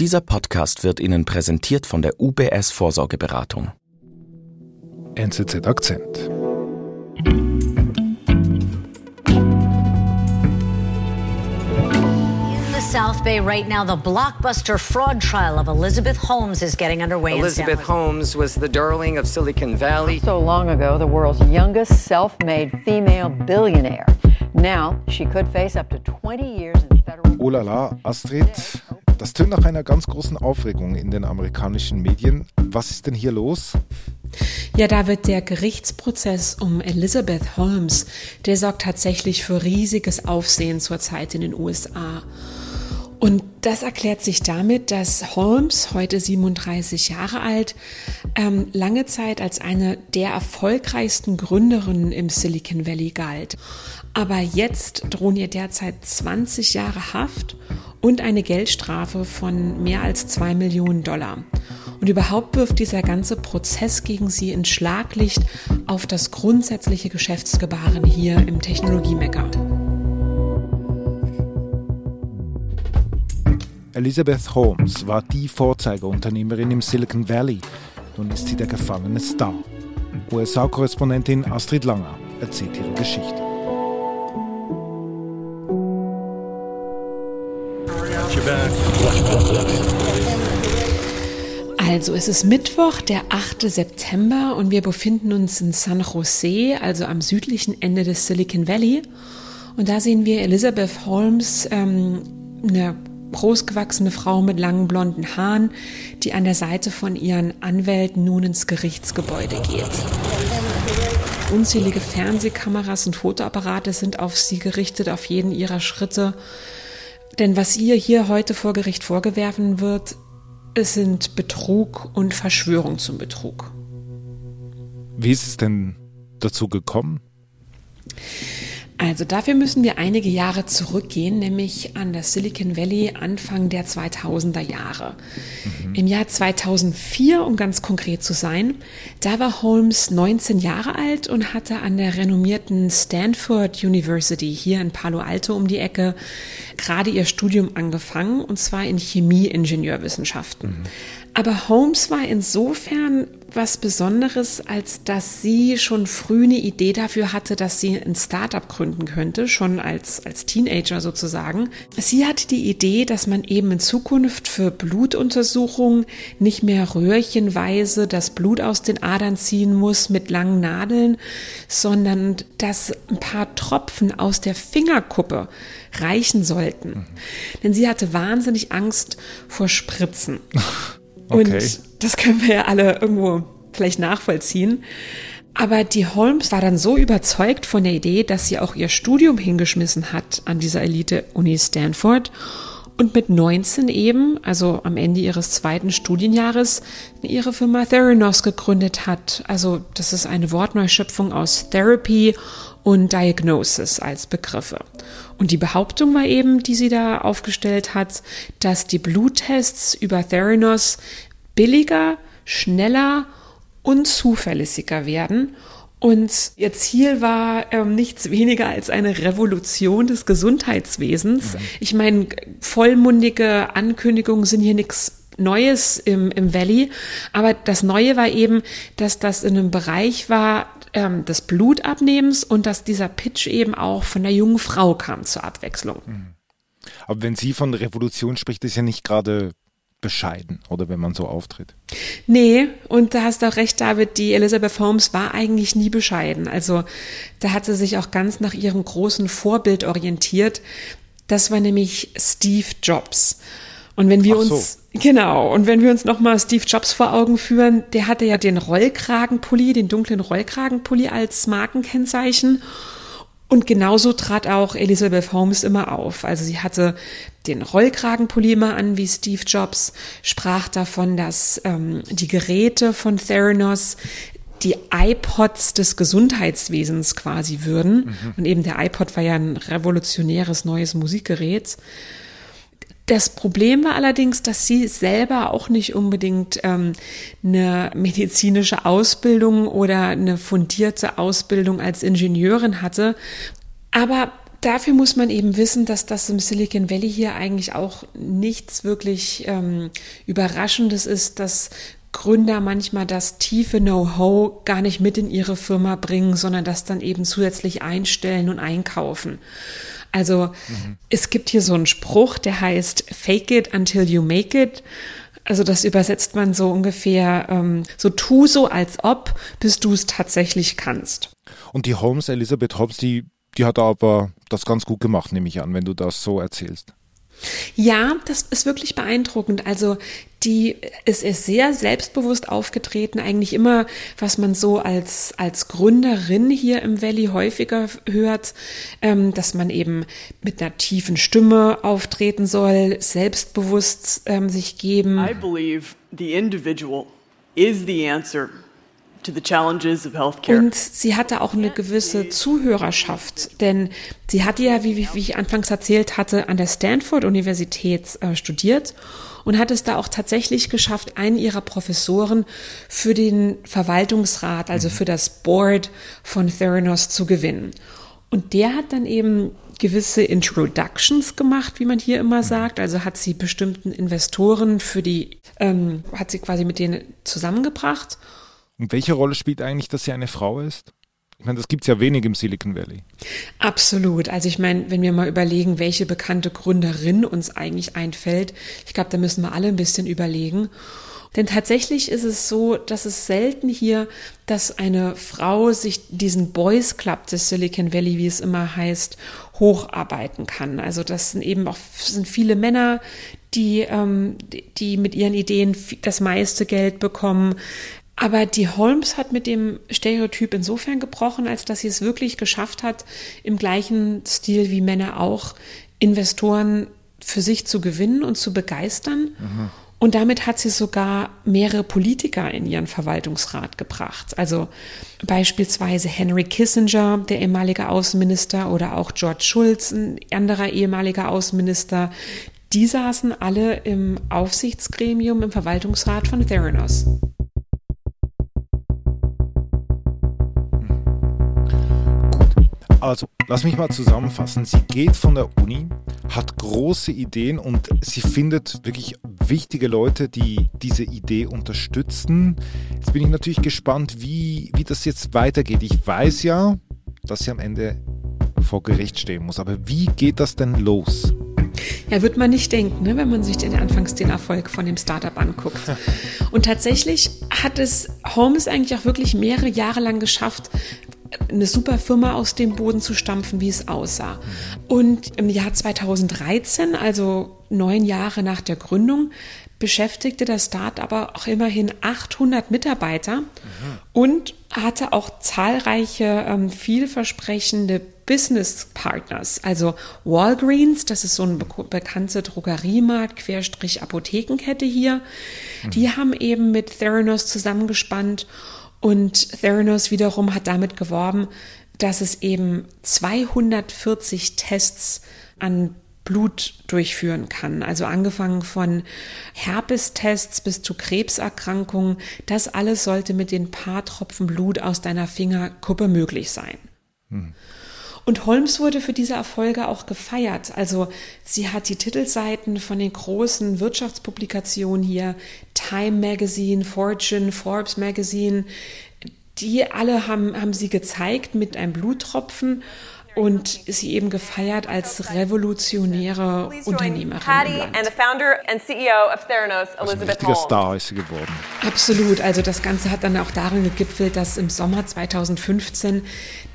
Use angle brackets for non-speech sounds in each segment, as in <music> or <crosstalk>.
Dieser Podcast wird Ihnen präsentiert von der UBS Vorsorgeberatung. NZZ Akzent. In the South Bay right now, the blockbuster fraud trial of Elizabeth Holmes is getting underway Elizabeth Holmes was the darling of Silicon Valley. So long ago, the world's youngest self made female billionaire. Now, she could face up to 20 years in federal. Oh la la, Astrid, das tönt nach einer ganz großen Aufregung in den amerikanischen Medien. Was ist denn hier los? Ja, da wird der Gerichtsprozess um Elizabeth Holmes, der sorgt tatsächlich für riesiges Aufsehen zurzeit in den USA. Und das erklärt sich damit, dass Holmes, heute 37 Jahre alt, ähm, lange Zeit als eine der erfolgreichsten Gründerinnen im Silicon Valley galt. Aber jetzt drohen ihr derzeit 20 Jahre Haft und eine Geldstrafe von mehr als zwei Millionen Dollar. Und überhaupt wirft dieser ganze Prozess gegen sie in Schlaglicht auf das grundsätzliche Geschäftsgebaren hier im Technologiemecker. Elizabeth Holmes war die Vorzeigeunternehmerin im Silicon Valley. Nun ist sie der gefallene Star. USA-Korrespondentin Astrid Langer erzählt ihre Geschichte. Also, es ist Mittwoch, der 8. September und wir befinden uns in San Jose, also am südlichen Ende des Silicon Valley. Und da sehen wir Elizabeth Holmes, ähm, eine großgewachsene Frau mit langen blonden Haaren, die an der Seite von ihren Anwälten nun ins Gerichtsgebäude geht. Unzählige Fernsehkameras und Fotoapparate sind auf sie gerichtet, auf jeden ihrer Schritte. Denn was ihr hier heute vor Gericht vorgewerfen wird, es sind Betrug und Verschwörung zum Betrug. Wie ist es denn dazu gekommen? Also dafür müssen wir einige Jahre zurückgehen, nämlich an das Silicon Valley Anfang der 2000er Jahre. Mhm. Im Jahr 2004, um ganz konkret zu sein, da war Holmes 19 Jahre alt und hatte an der renommierten Stanford University hier in Palo Alto um die Ecke gerade ihr Studium angefangen, und zwar in Chemieingenieurwissenschaften. Mhm. Aber Holmes war insofern was Besonderes, als dass sie schon früh eine Idee dafür hatte, dass sie ein Startup gründen könnte, schon als, als Teenager sozusagen. Sie hatte die Idee, dass man eben in Zukunft für Blutuntersuchungen nicht mehr röhrchenweise das Blut aus den Adern ziehen muss mit langen Nadeln, sondern dass ein paar Tropfen aus der Fingerkuppe reichen sollten. Mhm. Denn sie hatte wahnsinnig Angst vor Spritzen. <laughs> Okay. Und das können wir ja alle irgendwo vielleicht nachvollziehen. Aber die Holmes war dann so überzeugt von der Idee, dass sie auch ihr Studium hingeschmissen hat an dieser Elite-Uni Stanford und mit 19 eben, also am Ende ihres zweiten Studienjahres, ihre Firma Theranos gegründet hat. Also das ist eine Wortneuschöpfung aus Therapy und Diagnosis als Begriffe. Und die Behauptung war eben, die sie da aufgestellt hat, dass die Bluttests über Theranos billiger, schneller und zuverlässiger werden. Und ihr Ziel war ähm, nichts weniger als eine Revolution des Gesundheitswesens. Mhm. Ich meine, vollmundige Ankündigungen sind hier nichts Neues im, im Valley. Aber das Neue war eben, dass das in einem Bereich war ähm, des Blutabnehmens und dass dieser Pitch eben auch von der jungen Frau kam zur Abwechslung. Mhm. Aber wenn sie von Revolution spricht, ist ja nicht gerade bescheiden oder wenn man so auftritt. Nee, und da hast du auch recht, David, die Elizabeth Holmes war eigentlich nie bescheiden. Also da hat sie sich auch ganz nach ihrem großen Vorbild orientiert. Das war nämlich Steve Jobs. Und wenn wir so. uns genau und wenn wir uns noch mal Steve Jobs vor Augen führen, der hatte ja den Rollkragenpulli, den dunklen Rollkragenpulli als Markenkennzeichen. Und genauso trat auch Elizabeth Holmes immer auf. Also sie hatte den Rollkragenpulli immer an wie Steve Jobs, sprach davon, dass ähm, die Geräte von Theranos die iPods des Gesundheitswesens quasi würden. Mhm. Und eben der iPod war ja ein revolutionäres neues Musikgerät. Das Problem war allerdings, dass sie selber auch nicht unbedingt ähm, eine medizinische Ausbildung oder eine fundierte Ausbildung als Ingenieurin hatte. Aber dafür muss man eben wissen, dass das im Silicon Valley hier eigentlich auch nichts wirklich ähm, Überraschendes ist, dass Gründer manchmal das tiefe Know-how gar nicht mit in ihre Firma bringen, sondern das dann eben zusätzlich einstellen und einkaufen. Also mhm. es gibt hier so einen Spruch, der heißt Fake it until you make it. Also das übersetzt man so ungefähr, ähm, so tu so als ob, bis du es tatsächlich kannst. Und die Holmes, Elisabeth Hobbs, die, die hat aber das ganz gut gemacht, nehme ich an, wenn du das so erzählst. Ja, das ist wirklich beeindruckend. Also die ist, ist sehr selbstbewusst aufgetreten, eigentlich immer, was man so als, als Gründerin hier im Valley häufiger hört, ähm, dass man eben mit einer tiefen Stimme auftreten soll, selbstbewusst ähm, sich geben. I believe the individual is the answer und sie hatte auch eine gewisse Zuhörerschaft, denn sie hatte ja, wie, wie ich anfangs erzählt hatte, an der Stanford-Universität äh, studiert und hat es da auch tatsächlich geschafft, einen ihrer Professoren für den Verwaltungsrat, also für das Board von Theranos zu gewinnen. Und der hat dann eben gewisse Introductions gemacht, wie man hier immer sagt. Also hat sie bestimmten Investoren für die, ähm, hat sie quasi mit denen zusammengebracht und welche Rolle spielt eigentlich, dass sie eine Frau ist? Ich meine, das gibt es ja wenig im Silicon Valley. Absolut. Also ich meine, wenn wir mal überlegen, welche bekannte Gründerin uns eigentlich einfällt, ich glaube, da müssen wir alle ein bisschen überlegen. Denn tatsächlich ist es so, dass es selten hier, dass eine Frau sich diesen Boys Club des Silicon Valley, wie es immer heißt, hocharbeiten kann. Also das sind eben auch sind viele Männer, die, ähm, die mit ihren Ideen das meiste Geld bekommen. Aber die Holmes hat mit dem Stereotyp insofern gebrochen, als dass sie es wirklich geschafft hat, im gleichen Stil wie Männer auch Investoren für sich zu gewinnen und zu begeistern. Mhm. Und damit hat sie sogar mehrere Politiker in ihren Verwaltungsrat gebracht. Also beispielsweise Henry Kissinger, der ehemalige Außenminister, oder auch George Schulz, ein anderer ehemaliger Außenminister. Die saßen alle im Aufsichtsgremium, im Verwaltungsrat von Theranos. Also, lass mich mal zusammenfassen. Sie geht von der Uni, hat große Ideen und sie findet wirklich wichtige Leute, die diese Idee unterstützen. Jetzt bin ich natürlich gespannt, wie, wie das jetzt weitergeht. Ich weiß ja, dass sie am Ende vor Gericht stehen muss, aber wie geht das denn los? Ja, wird man nicht denken, ne, wenn man sich den anfangs den Erfolg von dem Startup anguckt. <laughs> Und tatsächlich hat es Holmes eigentlich auch wirklich mehrere Jahre lang geschafft, eine super Firma aus dem Boden zu stampfen, wie es aussah. Und im Jahr 2013, also neun Jahre nach der Gründung, beschäftigte das Start aber auch immerhin 800 Mitarbeiter mhm. und hatte auch zahlreiche ähm, vielversprechende Business Partners, also Walgreens, das ist so eine bekannte Drogeriemarkt, Querstrich Apothekenkette hier. Mhm. Die haben eben mit Theranos zusammengespannt und Theranos wiederum hat damit geworben, dass es eben 240 Tests an Blut durchführen kann. Also angefangen von Herpestests bis zu Krebserkrankungen. Das alles sollte mit den paar Tropfen Blut aus deiner Fingerkuppe möglich sein. Hm. Und Holmes wurde für diese Erfolge auch gefeiert. Also sie hat die Titelseiten von den großen Wirtschaftspublikationen hier, Time Magazine, Fortune, Forbes Magazine, die alle haben, haben sie gezeigt mit einem Bluttropfen und sie eben gefeiert als revolutionäre Unternehmerin. E also ein richtiger Star ist sie geworden. Absolut. Also das Ganze hat dann auch darin gegipfelt, dass im Sommer 2015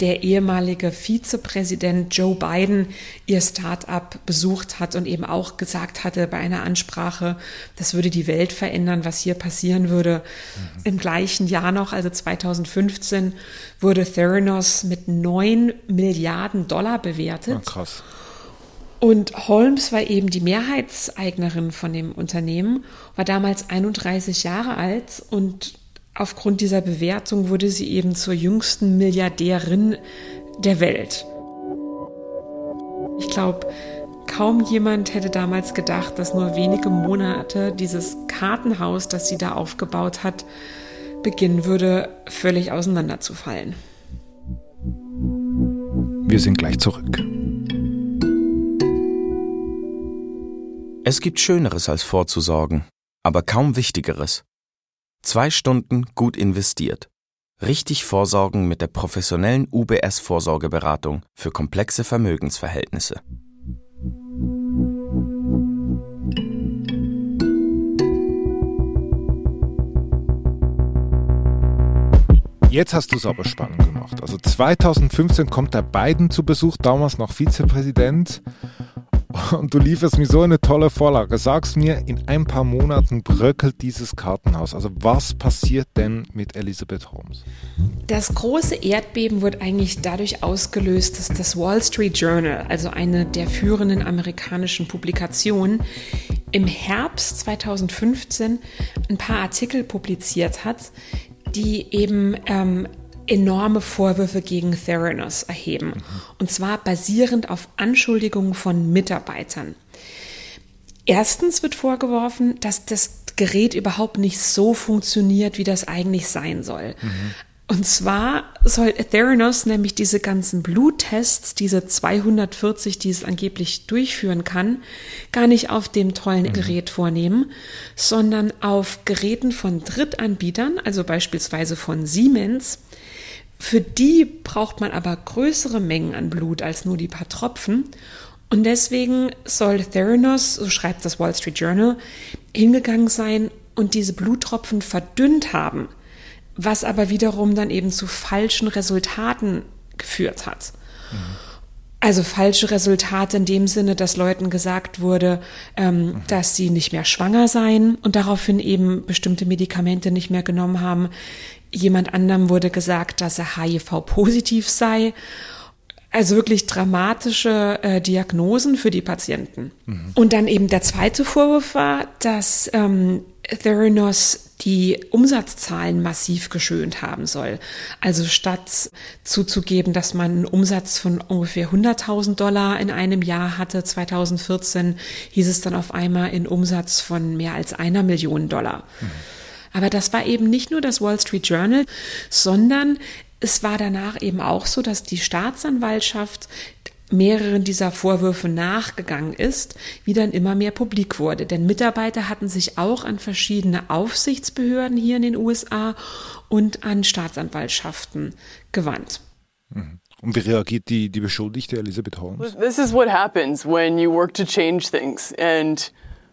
der ehemalige Vizepräsident Joe Biden ihr Start-up besucht hat und eben auch gesagt hatte bei einer Ansprache, das würde die Welt verändern, was hier passieren würde. Mhm. Im gleichen Jahr noch, also 2015, wurde Theranos mit 9 Milliarden Dollar bewertet. Oh, krass. Und Holmes war eben die Mehrheitseignerin von dem Unternehmen, war damals 31 Jahre alt und aufgrund dieser Bewertung wurde sie eben zur jüngsten Milliardärin der Welt. Ich glaube, kaum jemand hätte damals gedacht, dass nur wenige Monate dieses Kartenhaus, das sie da aufgebaut hat, beginnen würde, völlig auseinanderzufallen. Wir sind gleich zurück. Es gibt Schöneres als vorzusorgen, aber kaum Wichtigeres. Zwei Stunden gut investiert. Richtig vorsorgen mit der professionellen UBS-Vorsorgeberatung für komplexe Vermögensverhältnisse. Jetzt hast du es aber spannend gemacht. Also 2015 kommt der Biden zu Besuch, damals noch Vizepräsident. Und du lieferst mir so eine tolle Vorlage. Sagst mir, in ein paar Monaten bröckelt dieses Kartenhaus. Also was passiert denn mit Elizabeth Holmes? Das große Erdbeben wird eigentlich dadurch ausgelöst, dass das Wall Street Journal, also eine der führenden amerikanischen Publikationen, im Herbst 2015 ein paar Artikel publiziert hat, die eben ähm, enorme Vorwürfe gegen Theranos erheben. Mhm. Und zwar basierend auf Anschuldigungen von Mitarbeitern. Erstens wird vorgeworfen, dass das Gerät überhaupt nicht so funktioniert, wie das eigentlich sein soll. Mhm. Und zwar soll Theranos nämlich diese ganzen Bluttests, diese 240, die es angeblich durchführen kann, gar nicht auf dem tollen mhm. Gerät vornehmen, sondern auf Geräten von Drittanbietern, also beispielsweise von Siemens. Für die braucht man aber größere Mengen an Blut als nur die paar Tropfen. Und deswegen soll Theranos, so schreibt das Wall Street Journal, hingegangen sein und diese Bluttropfen verdünnt haben was aber wiederum dann eben zu falschen Resultaten geführt hat. Mhm. Also falsche Resultate in dem Sinne, dass Leuten gesagt wurde, ähm, mhm. dass sie nicht mehr schwanger seien und daraufhin eben bestimmte Medikamente nicht mehr genommen haben. Jemand anderem wurde gesagt, dass er HIV-positiv sei. Also wirklich dramatische äh, Diagnosen für die Patienten. Mhm. Und dann eben der zweite Vorwurf war, dass ähm, Theranos die Umsatzzahlen massiv geschönt haben soll. Also statt zuzugeben, dass man einen Umsatz von ungefähr 100.000 Dollar in einem Jahr hatte, 2014, hieß es dann auf einmal in Umsatz von mehr als einer Million Dollar. Mhm. Aber das war eben nicht nur das Wall Street Journal, sondern es war danach eben auch so, dass die Staatsanwaltschaft mehreren dieser Vorwürfe nachgegangen ist, wie dann immer mehr publik wurde. Denn Mitarbeiter hatten sich auch an verschiedene Aufsichtsbehörden hier in den USA und an Staatsanwaltschaften gewandt. Mhm. Und wie reagiert die, die Beschuldigte Elisabeth Holmes? This is what happens when you work to change things and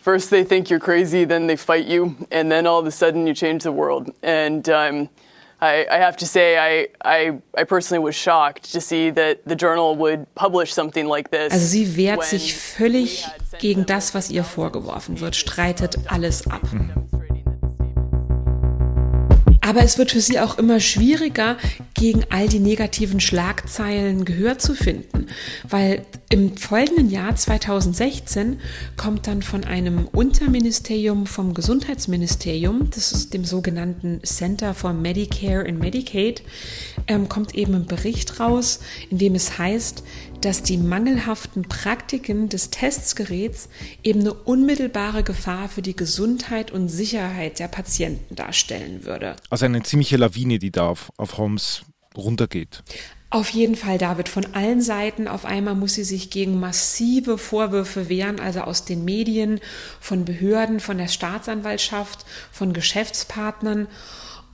first they think you're crazy, then they fight you, and then all of a sudden you change the world. And um, I, I, have to say, I, I, I personally was shocked to see that the journal would publish something like this. Also sie wehrt sich völlig gegen das, was ihr vorgeworfen wird, streitet alles ab. Aber es wird für sie auch immer schwieriger, gegen all die negativen Schlagzeilen Gehör zu finden, weil im folgenden Jahr 2016 kommt dann von einem Unterministerium vom Gesundheitsministerium, das ist dem sogenannten Center for Medicare and Medicaid, ähm, kommt eben ein Bericht raus, in dem es heißt, dass die mangelhaften Praktiken des Testsgeräts eben eine unmittelbare Gefahr für die Gesundheit und Sicherheit der Patienten darstellen würde. Also eine ziemliche Lawine, die da auf, auf Holmes runtergeht. Auf jeden Fall, David, von allen Seiten. Auf einmal muss sie sich gegen massive Vorwürfe wehren, also aus den Medien, von Behörden, von der Staatsanwaltschaft, von Geschäftspartnern.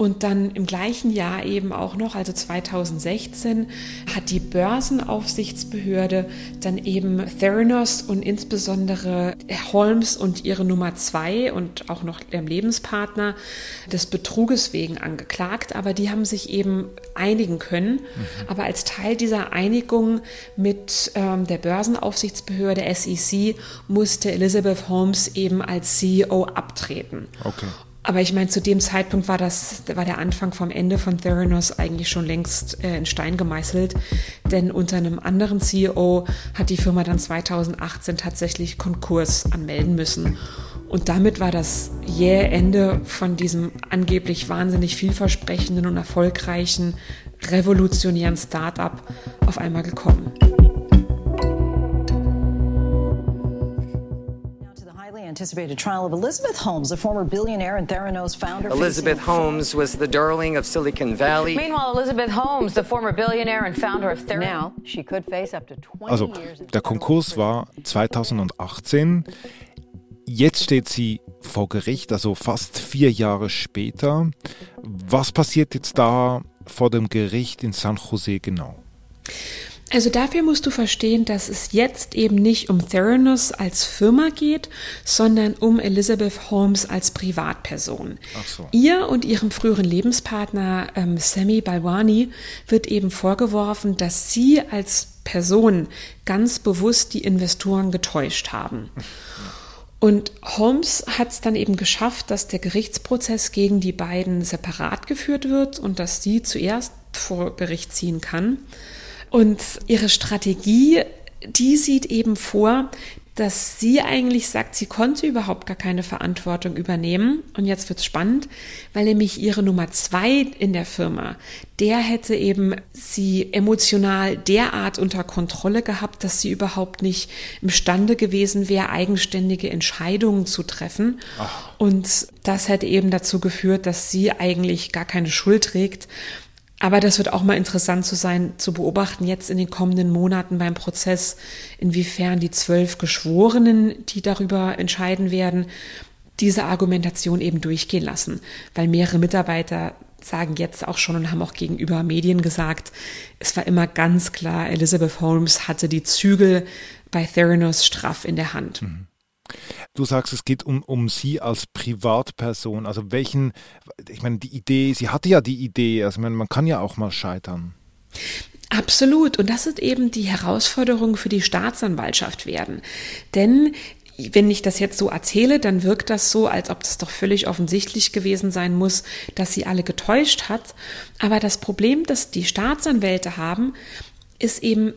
Und dann im gleichen Jahr eben auch noch, also 2016, hat die Börsenaufsichtsbehörde dann eben Theranos und insbesondere Holmes und ihre Nummer zwei und auch noch der Lebenspartner des Betruges wegen angeklagt. Aber die haben sich eben einigen können. Mhm. Aber als Teil dieser Einigung mit ähm, der Börsenaufsichtsbehörde SEC musste Elizabeth Holmes eben als CEO abtreten. Okay. Aber ich meine, zu dem Zeitpunkt war das, war der Anfang vom Ende von Theranos eigentlich schon längst äh, in Stein gemeißelt. Denn unter einem anderen CEO hat die Firma dann 2018 tatsächlich Konkurs anmelden müssen. Und damit war das jähe Ende von diesem angeblich wahnsinnig vielversprechenden und erfolgreichen, revolutionären Start-up auf einmal gekommen. Anticipated trial of Elizabeth Holmes, a former billionaire and Theranos founder. Elizabeth Holmes was the darling of Silicon Valley. Meanwhile, Elizabeth Holmes, the former billionaire and founder of Theranos. Now, she could face up to 20 also, der Konkurs war 2018. Jetzt steht sie vor Gericht, also fast vier Jahre später. Was passiert jetzt da vor dem Gericht in San Jose genau? Also dafür musst du verstehen, dass es jetzt eben nicht um Theranos als Firma geht, sondern um Elizabeth Holmes als Privatperson. Ach so. Ihr und ihrem früheren Lebenspartner ähm, Sammy Balwani wird eben vorgeworfen, dass sie als Person ganz bewusst die Investoren getäuscht haben. Und Holmes hat es dann eben geschafft, dass der Gerichtsprozess gegen die beiden separat geführt wird und dass sie zuerst vor Gericht ziehen kann. Und ihre Strategie, die sieht eben vor, dass sie eigentlich sagt, sie konnte überhaupt gar keine Verantwortung übernehmen. Und jetzt wird's spannend, weil nämlich ihre Nummer zwei in der Firma, der hätte eben sie emotional derart unter Kontrolle gehabt, dass sie überhaupt nicht imstande gewesen wäre, eigenständige Entscheidungen zu treffen. Ach. Und das hätte eben dazu geführt, dass sie eigentlich gar keine Schuld trägt aber das wird auch mal interessant zu sein, zu beobachten jetzt in den kommenden Monaten beim Prozess, inwiefern die zwölf Geschworenen, die darüber entscheiden werden, diese Argumentation eben durchgehen lassen. Weil mehrere Mitarbeiter sagen jetzt auch schon und haben auch gegenüber Medien gesagt, es war immer ganz klar, Elizabeth Holmes hatte die Zügel bei Theranos straff in der Hand. Mhm. Du sagst, es geht um, um sie als Privatperson. Also welchen, ich meine, die Idee, sie hatte ja die Idee, also man, man kann ja auch mal scheitern. Absolut. Und das ist eben die Herausforderung für die Staatsanwaltschaft werden. Denn wenn ich das jetzt so erzähle, dann wirkt das so, als ob das doch völlig offensichtlich gewesen sein muss, dass sie alle getäuscht hat. Aber das Problem, das die Staatsanwälte haben, ist eben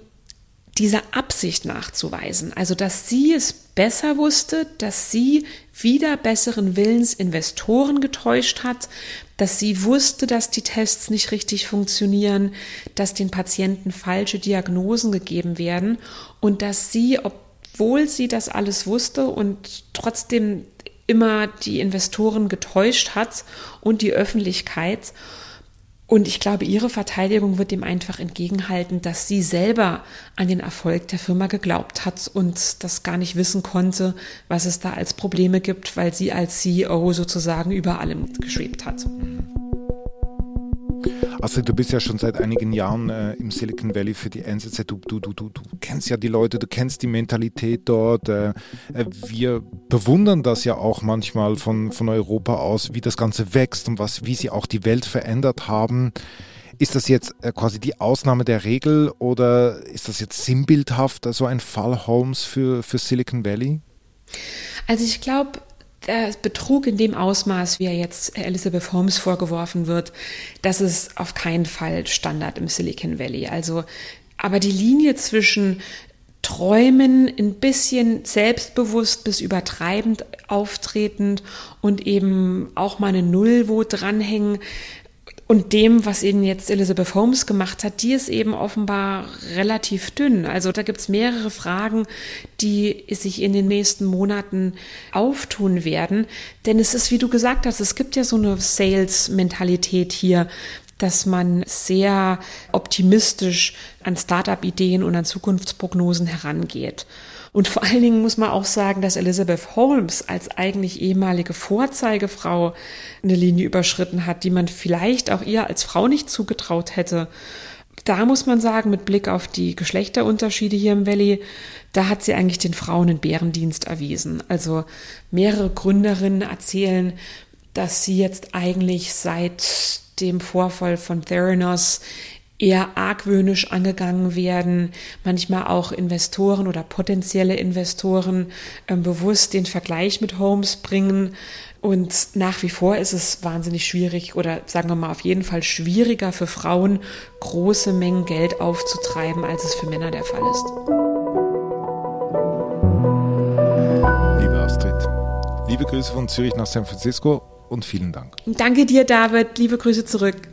dieser Absicht nachzuweisen. Also, dass sie es besser wusste, dass sie wieder besseren Willens Investoren getäuscht hat, dass sie wusste, dass die Tests nicht richtig funktionieren, dass den Patienten falsche Diagnosen gegeben werden und dass sie, obwohl sie das alles wusste und trotzdem immer die Investoren getäuscht hat und die Öffentlichkeit, und ich glaube, ihre Verteidigung wird dem einfach entgegenhalten, dass sie selber an den Erfolg der Firma geglaubt hat und das gar nicht wissen konnte, was es da als Probleme gibt, weil sie als CEO sozusagen über allem geschwebt hat. Also du bist ja schon seit einigen Jahren äh, im Silicon Valley für die NZZ. Du, du, du, du, kennst ja die Leute, du kennst die Mentalität dort. Äh, äh, wir bewundern das ja auch manchmal von, von Europa aus, wie das Ganze wächst und was, wie sie auch die Welt verändert haben. Ist das jetzt äh, quasi die Ausnahme der Regel oder ist das jetzt sinnbildhaft, so ein Fall Holmes für, für Silicon Valley? Also ich glaube, der Betrug in dem Ausmaß, wie er jetzt Elizabeth Holmes vorgeworfen wird, das ist auf keinen Fall Standard im Silicon Valley. Also, aber die Linie zwischen Träumen ein bisschen selbstbewusst bis übertreibend auftretend und eben auch mal eine Null wo dranhängen, und dem, was eben jetzt Elizabeth Holmes gemacht hat, die ist eben offenbar relativ dünn. Also da gibt's mehrere Fragen, die sich in den nächsten Monaten auftun werden. Denn es ist, wie du gesagt hast, es gibt ja so eine Sales-Mentalität hier, dass man sehr optimistisch an Startup-Ideen und an Zukunftsprognosen herangeht. Und vor allen Dingen muss man auch sagen, dass Elizabeth Holmes als eigentlich ehemalige Vorzeigefrau eine Linie überschritten hat, die man vielleicht auch ihr als Frau nicht zugetraut hätte. Da muss man sagen, mit Blick auf die Geschlechterunterschiede hier im Valley, da hat sie eigentlich den Frauen einen Bärendienst erwiesen. Also mehrere Gründerinnen erzählen, dass sie jetzt eigentlich seit dem Vorfall von Theranos eher argwöhnisch angegangen werden, manchmal auch Investoren oder potenzielle Investoren äh, bewusst den Vergleich mit Holmes bringen. Und nach wie vor ist es wahnsinnig schwierig oder sagen wir mal auf jeden Fall schwieriger für Frauen, große Mengen Geld aufzutreiben, als es für Männer der Fall ist. Liebe Astrid, liebe Grüße von Zürich nach San Francisco und vielen Dank. Danke dir, David. Liebe Grüße zurück.